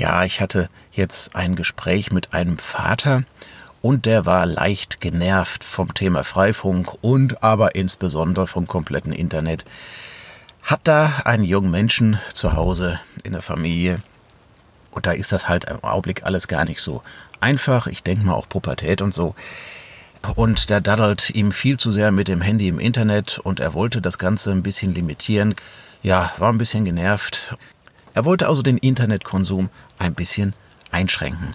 Ja, ich hatte jetzt ein Gespräch mit einem Vater und der war leicht genervt vom Thema Freifunk und aber insbesondere vom kompletten Internet. Hat da einen jungen Menschen zu Hause in der Familie und da ist das halt im Augenblick alles gar nicht so einfach. Ich denke mal auch Pubertät und so. Und der daddelt ihm viel zu sehr mit dem Handy im Internet und er wollte das Ganze ein bisschen limitieren. Ja, war ein bisschen genervt. Er wollte also den Internetkonsum ein bisschen einschränken.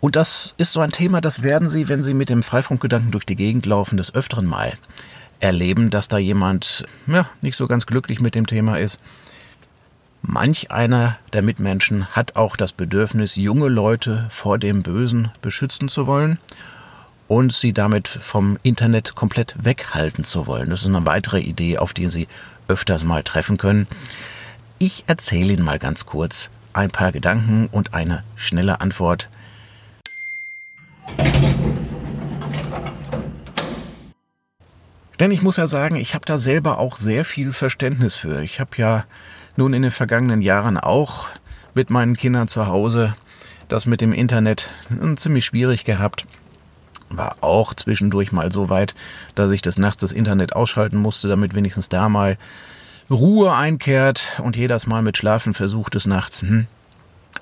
Und das ist so ein Thema, das werden Sie, wenn Sie mit dem Freifunkgedanken durch die Gegend laufen, des Öfteren mal erleben, dass da jemand ja, nicht so ganz glücklich mit dem Thema ist. Manch einer der Mitmenschen hat auch das Bedürfnis, junge Leute vor dem Bösen beschützen zu wollen und sie damit vom Internet komplett weghalten zu wollen. Das ist eine weitere Idee, auf die Sie öfters mal treffen können. Ich erzähle Ihnen mal ganz kurz ein paar Gedanken und eine schnelle Antwort. Denn ich muss ja sagen, ich habe da selber auch sehr viel Verständnis für. Ich habe ja nun in den vergangenen Jahren auch mit meinen Kindern zu Hause das mit dem Internet ziemlich schwierig gehabt. War auch zwischendurch mal so weit, dass ich des Nachts das Internet ausschalten musste, damit wenigstens da mal Ruhe einkehrt und jedes Mal mit Schlafen versucht des Nachts. Hm.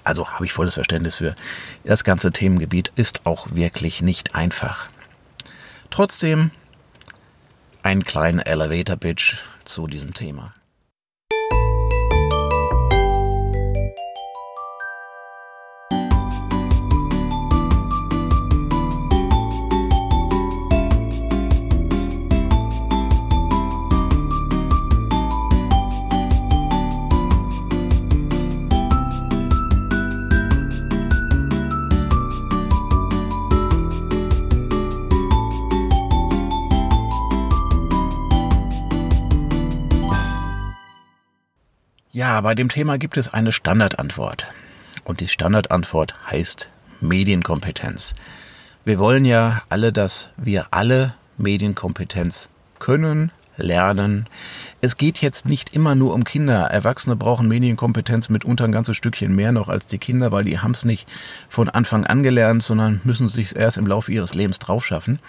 Also habe ich volles Verständnis für. Das ganze Themengebiet ist auch wirklich nicht einfach. Trotzdem einen kleinen Elevator Pitch zu diesem Thema. Ja, bei dem Thema gibt es eine Standardantwort. Und die Standardantwort heißt Medienkompetenz. Wir wollen ja alle, dass wir alle Medienkompetenz können, lernen. Es geht jetzt nicht immer nur um Kinder. Erwachsene brauchen Medienkompetenz mitunter ein ganzes Stückchen mehr noch als die Kinder, weil die haben es nicht von Anfang an gelernt, sondern müssen sich erst im Laufe ihres Lebens draufschaffen.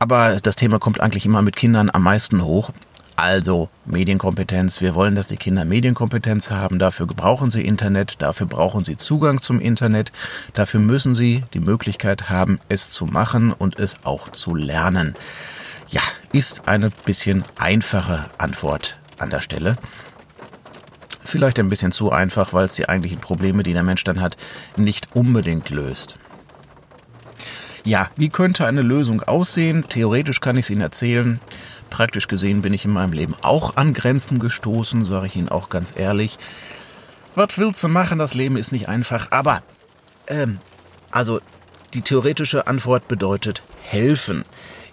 Aber das Thema kommt eigentlich immer mit Kindern am meisten hoch. Also Medienkompetenz. Wir wollen, dass die Kinder Medienkompetenz haben. Dafür brauchen sie Internet. Dafür brauchen sie Zugang zum Internet. Dafür müssen sie die Möglichkeit haben, es zu machen und es auch zu lernen. Ja, ist eine bisschen einfache Antwort an der Stelle. Vielleicht ein bisschen zu einfach, weil es die eigentlichen Probleme, die der Mensch dann hat, nicht unbedingt löst. Ja, wie könnte eine Lösung aussehen? Theoretisch kann ich es Ihnen erzählen. Praktisch gesehen bin ich in meinem Leben auch an Grenzen gestoßen, sage ich Ihnen auch ganz ehrlich. Was willst du machen? Das Leben ist nicht einfach. Aber, ähm, also die theoretische Antwort bedeutet helfen.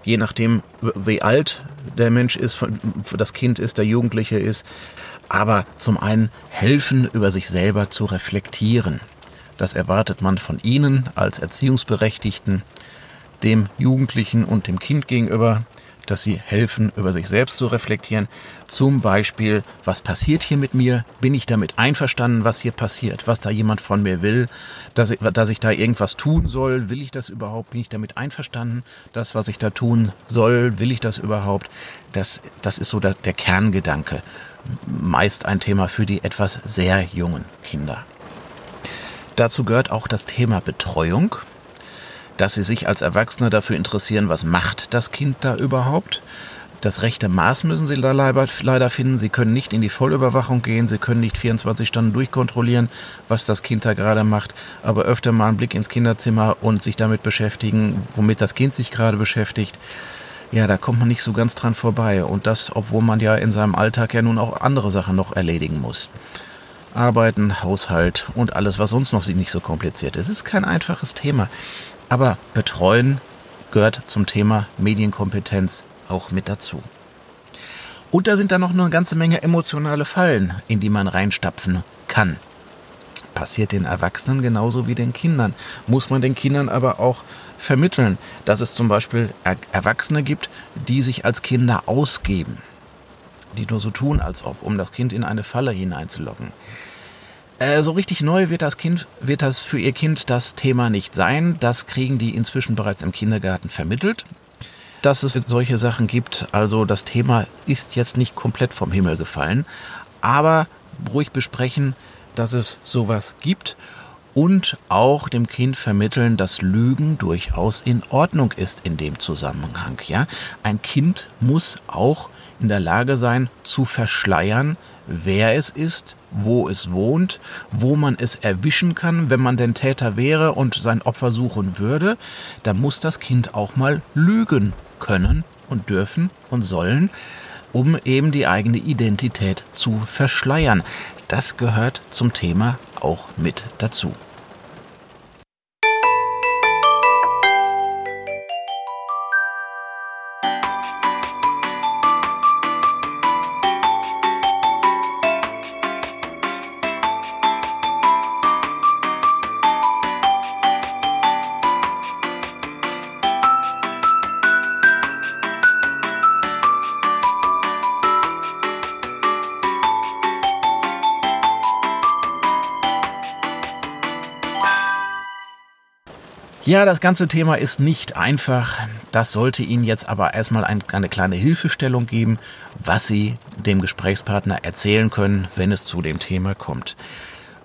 Je nachdem, wie alt der Mensch ist, das Kind ist, der Jugendliche ist. Aber zum einen helfen, über sich selber zu reflektieren. Das erwartet man von Ihnen als Erziehungsberechtigten, dem Jugendlichen und dem Kind gegenüber dass sie helfen, über sich selbst zu reflektieren. Zum Beispiel, was passiert hier mit mir? Bin ich damit einverstanden, was hier passiert? Was da jemand von mir will? Dass ich, dass ich da irgendwas tun soll? Will ich das überhaupt? Bin ich damit einverstanden? Das, was ich da tun soll, will ich das überhaupt? Das, das ist so der, der Kerngedanke. Meist ein Thema für die etwas sehr jungen Kinder. Dazu gehört auch das Thema Betreuung dass sie sich als Erwachsene dafür interessieren, was macht das Kind da überhaupt. Das rechte Maß müssen sie da leider finden. Sie können nicht in die Vollüberwachung gehen. Sie können nicht 24 Stunden durchkontrollieren, was das Kind da gerade macht. Aber öfter mal einen Blick ins Kinderzimmer und sich damit beschäftigen, womit das Kind sich gerade beschäftigt. Ja, da kommt man nicht so ganz dran vorbei. Und das, obwohl man ja in seinem Alltag ja nun auch andere Sachen noch erledigen muss. Arbeiten, Haushalt und alles, was sonst noch nicht so kompliziert ist. Es ist kein einfaches Thema. Aber betreuen gehört zum Thema Medienkompetenz auch mit dazu. Und da sind dann noch eine ganze Menge emotionale Fallen, in die man reinstapfen kann. Passiert den Erwachsenen genauso wie den Kindern. Muss man den Kindern aber auch vermitteln, dass es zum Beispiel Erwachsene gibt, die sich als Kinder ausgeben. Die nur so tun, als ob, um das Kind in eine Falle hineinzulocken. Äh, so richtig neu wird das Kind, wird das für ihr Kind das Thema nicht sein. Das kriegen die inzwischen bereits im Kindergarten vermittelt. Dass es solche Sachen gibt, also das Thema ist jetzt nicht komplett vom Himmel gefallen, aber ruhig besprechen, dass es sowas gibt und auch dem Kind vermitteln, dass Lügen durchaus in Ordnung ist in dem Zusammenhang. Ja, ein Kind muss auch in der Lage sein zu verschleiern, wer es ist, wo es wohnt, wo man es erwischen kann, wenn man den Täter wäre und sein Opfer suchen würde. Da muss das Kind auch mal lügen können und dürfen und sollen, um eben die eigene Identität zu verschleiern. Das gehört zum Thema auch mit dazu. Ja, das ganze Thema ist nicht einfach. Das sollte Ihnen jetzt aber erstmal ein, eine kleine Hilfestellung geben, was Sie dem Gesprächspartner erzählen können, wenn es zu dem Thema kommt.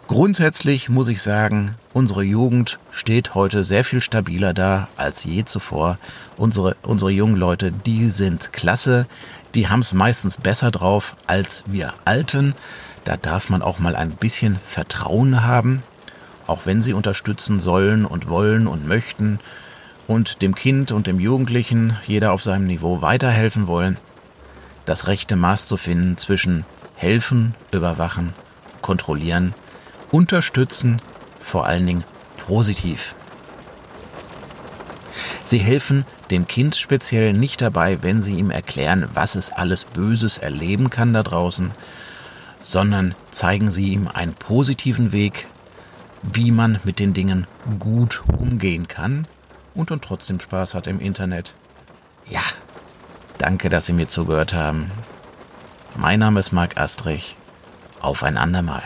Grundsätzlich muss ich sagen, unsere Jugend steht heute sehr viel stabiler da als je zuvor. Unsere, unsere jungen Leute, die sind klasse. Die haben es meistens besser drauf als wir Alten. Da darf man auch mal ein bisschen Vertrauen haben auch wenn sie unterstützen sollen und wollen und möchten und dem Kind und dem Jugendlichen, jeder auf seinem Niveau, weiterhelfen wollen, das rechte Maß zu finden zwischen helfen, überwachen, kontrollieren, unterstützen, vor allen Dingen positiv. Sie helfen dem Kind speziell nicht dabei, wenn sie ihm erklären, was es alles Böses erleben kann da draußen, sondern zeigen sie ihm einen positiven Weg, wie man mit den Dingen gut umgehen kann und dann trotzdem Spaß hat im Internet. Ja, danke, dass Sie mir zugehört haben. Mein Name ist Marc Astrich. Auf ein andermal.